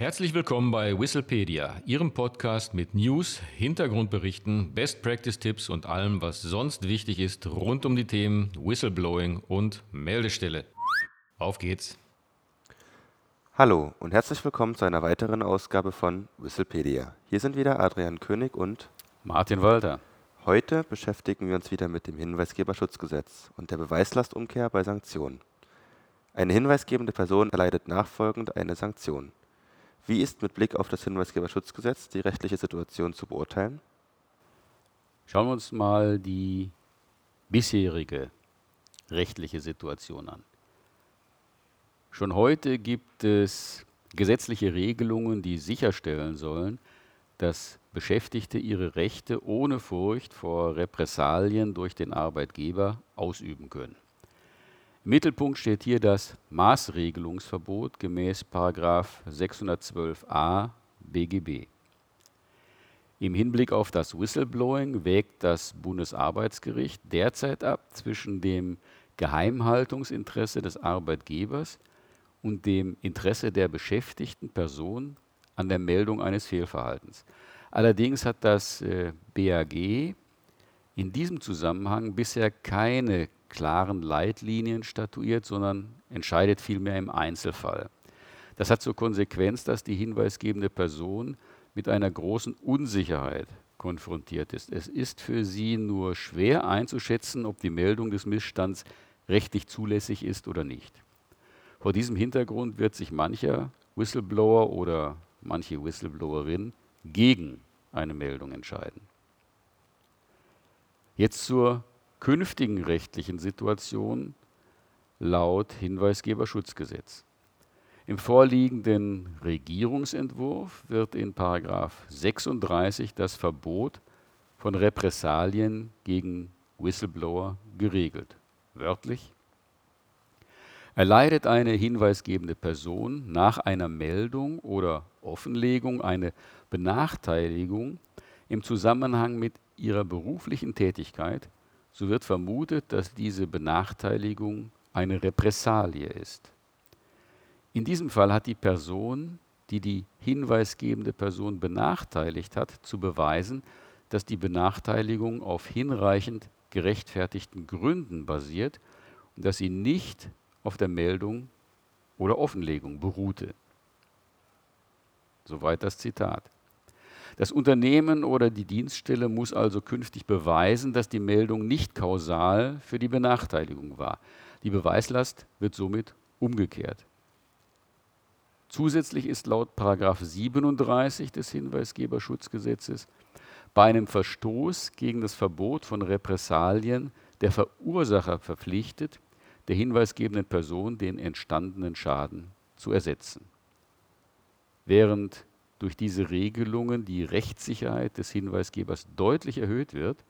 Herzlich willkommen bei Whistlepedia, Ihrem Podcast mit News, Hintergrundberichten, Best Practice Tipps und allem, was sonst wichtig ist rund um die Themen Whistleblowing und Meldestelle. Auf geht's! Hallo und herzlich willkommen zu einer weiteren Ausgabe von Whistlepedia. Hier sind wieder Adrian König und Martin Walter. Heute beschäftigen wir uns wieder mit dem Hinweisgeberschutzgesetz und der Beweislastumkehr bei Sanktionen. Eine hinweisgebende Person erleidet nachfolgend eine Sanktion. Wie ist mit Blick auf das Hinweisgeberschutzgesetz die rechtliche Situation zu beurteilen? Schauen wir uns mal die bisherige rechtliche Situation an. Schon heute gibt es gesetzliche Regelungen, die sicherstellen sollen, dass Beschäftigte ihre Rechte ohne Furcht vor Repressalien durch den Arbeitgeber ausüben können. Im Mittelpunkt steht hier das Maßregelungsverbot gemäß 612a BGB. Im Hinblick auf das Whistleblowing wägt das Bundesarbeitsgericht derzeit ab zwischen dem Geheimhaltungsinteresse des Arbeitgebers und dem Interesse der beschäftigten Person an der Meldung eines Fehlverhaltens. Allerdings hat das äh, BAG in diesem Zusammenhang bisher keine klaren Leitlinien statuiert, sondern entscheidet vielmehr im Einzelfall. Das hat zur Konsequenz, dass die hinweisgebende Person mit einer großen Unsicherheit konfrontiert ist. Es ist für sie nur schwer einzuschätzen, ob die Meldung des Missstands rechtlich zulässig ist oder nicht. Vor diesem Hintergrund wird sich mancher Whistleblower oder manche Whistleblowerin gegen eine Meldung entscheiden. Jetzt zur künftigen rechtlichen Situation laut Hinweisgeberschutzgesetz. Im vorliegenden Regierungsentwurf wird in 36 das Verbot von Repressalien gegen Whistleblower geregelt. Wörtlich Erleidet eine hinweisgebende Person nach einer Meldung oder Offenlegung eine Benachteiligung im Zusammenhang mit ihrer beruflichen Tätigkeit, so wird vermutet, dass diese Benachteiligung eine Repressalie ist. In diesem Fall hat die Person, die die hinweisgebende Person benachteiligt hat, zu beweisen, dass die Benachteiligung auf hinreichend gerechtfertigten Gründen basiert und dass sie nicht auf der Meldung oder Offenlegung beruhte. Soweit das Zitat. Das Unternehmen oder die Dienststelle muss also künftig beweisen, dass die Meldung nicht kausal für die Benachteiligung war. Die Beweislast wird somit umgekehrt. Zusätzlich ist laut 37 des Hinweisgeberschutzgesetzes bei einem Verstoß gegen das Verbot von Repressalien der Verursacher verpflichtet, der hinweisgebenden Person den entstandenen Schaden zu ersetzen. Während durch diese Regelungen die Rechtssicherheit des Hinweisgebers deutlich erhöht wird,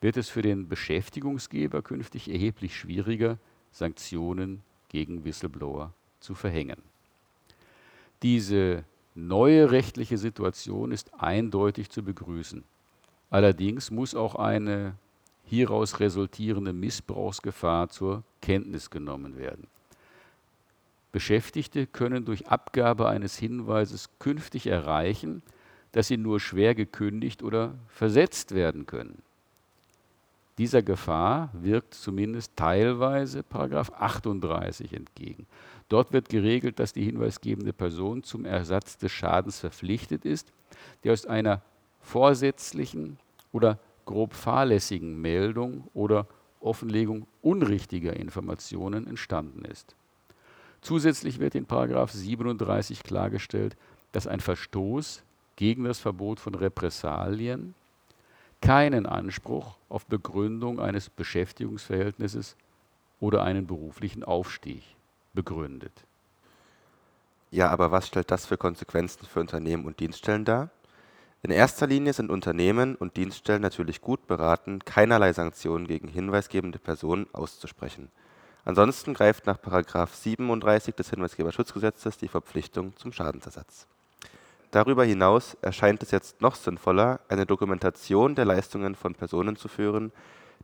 wird es für den Beschäftigungsgeber künftig erheblich schwieriger, Sanktionen gegen Whistleblower zu verhängen. Diese neue rechtliche Situation ist eindeutig zu begrüßen. Allerdings muss auch eine hieraus resultierende Missbrauchsgefahr zur Kenntnis genommen werden. Beschäftigte können durch Abgabe eines Hinweises künftig erreichen, dass sie nur schwer gekündigt oder versetzt werden können. Dieser Gefahr wirkt zumindest teilweise 38 entgegen. Dort wird geregelt, dass die hinweisgebende Person zum Ersatz des Schadens verpflichtet ist, der aus einer vorsätzlichen oder grob fahrlässigen Meldung oder Offenlegung unrichtiger Informationen entstanden ist. Zusätzlich wird in 37 klargestellt, dass ein Verstoß gegen das Verbot von Repressalien keinen Anspruch auf Begründung eines Beschäftigungsverhältnisses oder einen beruflichen Aufstieg begründet. Ja, aber was stellt das für Konsequenzen für Unternehmen und Dienststellen dar? In erster Linie sind Unternehmen und Dienststellen natürlich gut beraten, keinerlei Sanktionen gegen hinweisgebende Personen auszusprechen. Ansonsten greift nach § 37 des Hinweisgeberschutzgesetzes die Verpflichtung zum Schadensersatz. Darüber hinaus erscheint es jetzt noch sinnvoller, eine Dokumentation der Leistungen von Personen zu führen,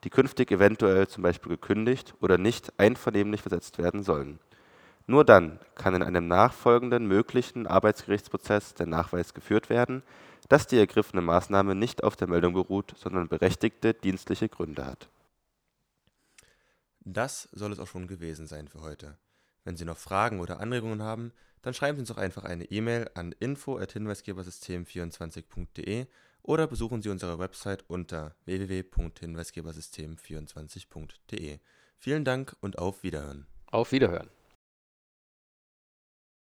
die künftig eventuell zum Beispiel gekündigt oder nicht einvernehmlich versetzt werden sollen. Nur dann kann in einem nachfolgenden möglichen Arbeitsgerichtsprozess der Nachweis geführt werden, dass die ergriffene Maßnahme nicht auf der Meldung beruht, sondern berechtigte dienstliche Gründe hat. Das soll es auch schon gewesen sein für heute. Wenn Sie noch Fragen oder Anregungen haben, dann schreiben Sie uns doch einfach eine E-Mail an info@hinweisgebersystem24.de oder besuchen Sie unsere Website unter www.hinweisgebersystem24.de. Vielen Dank und auf Wiederhören. Auf Wiederhören.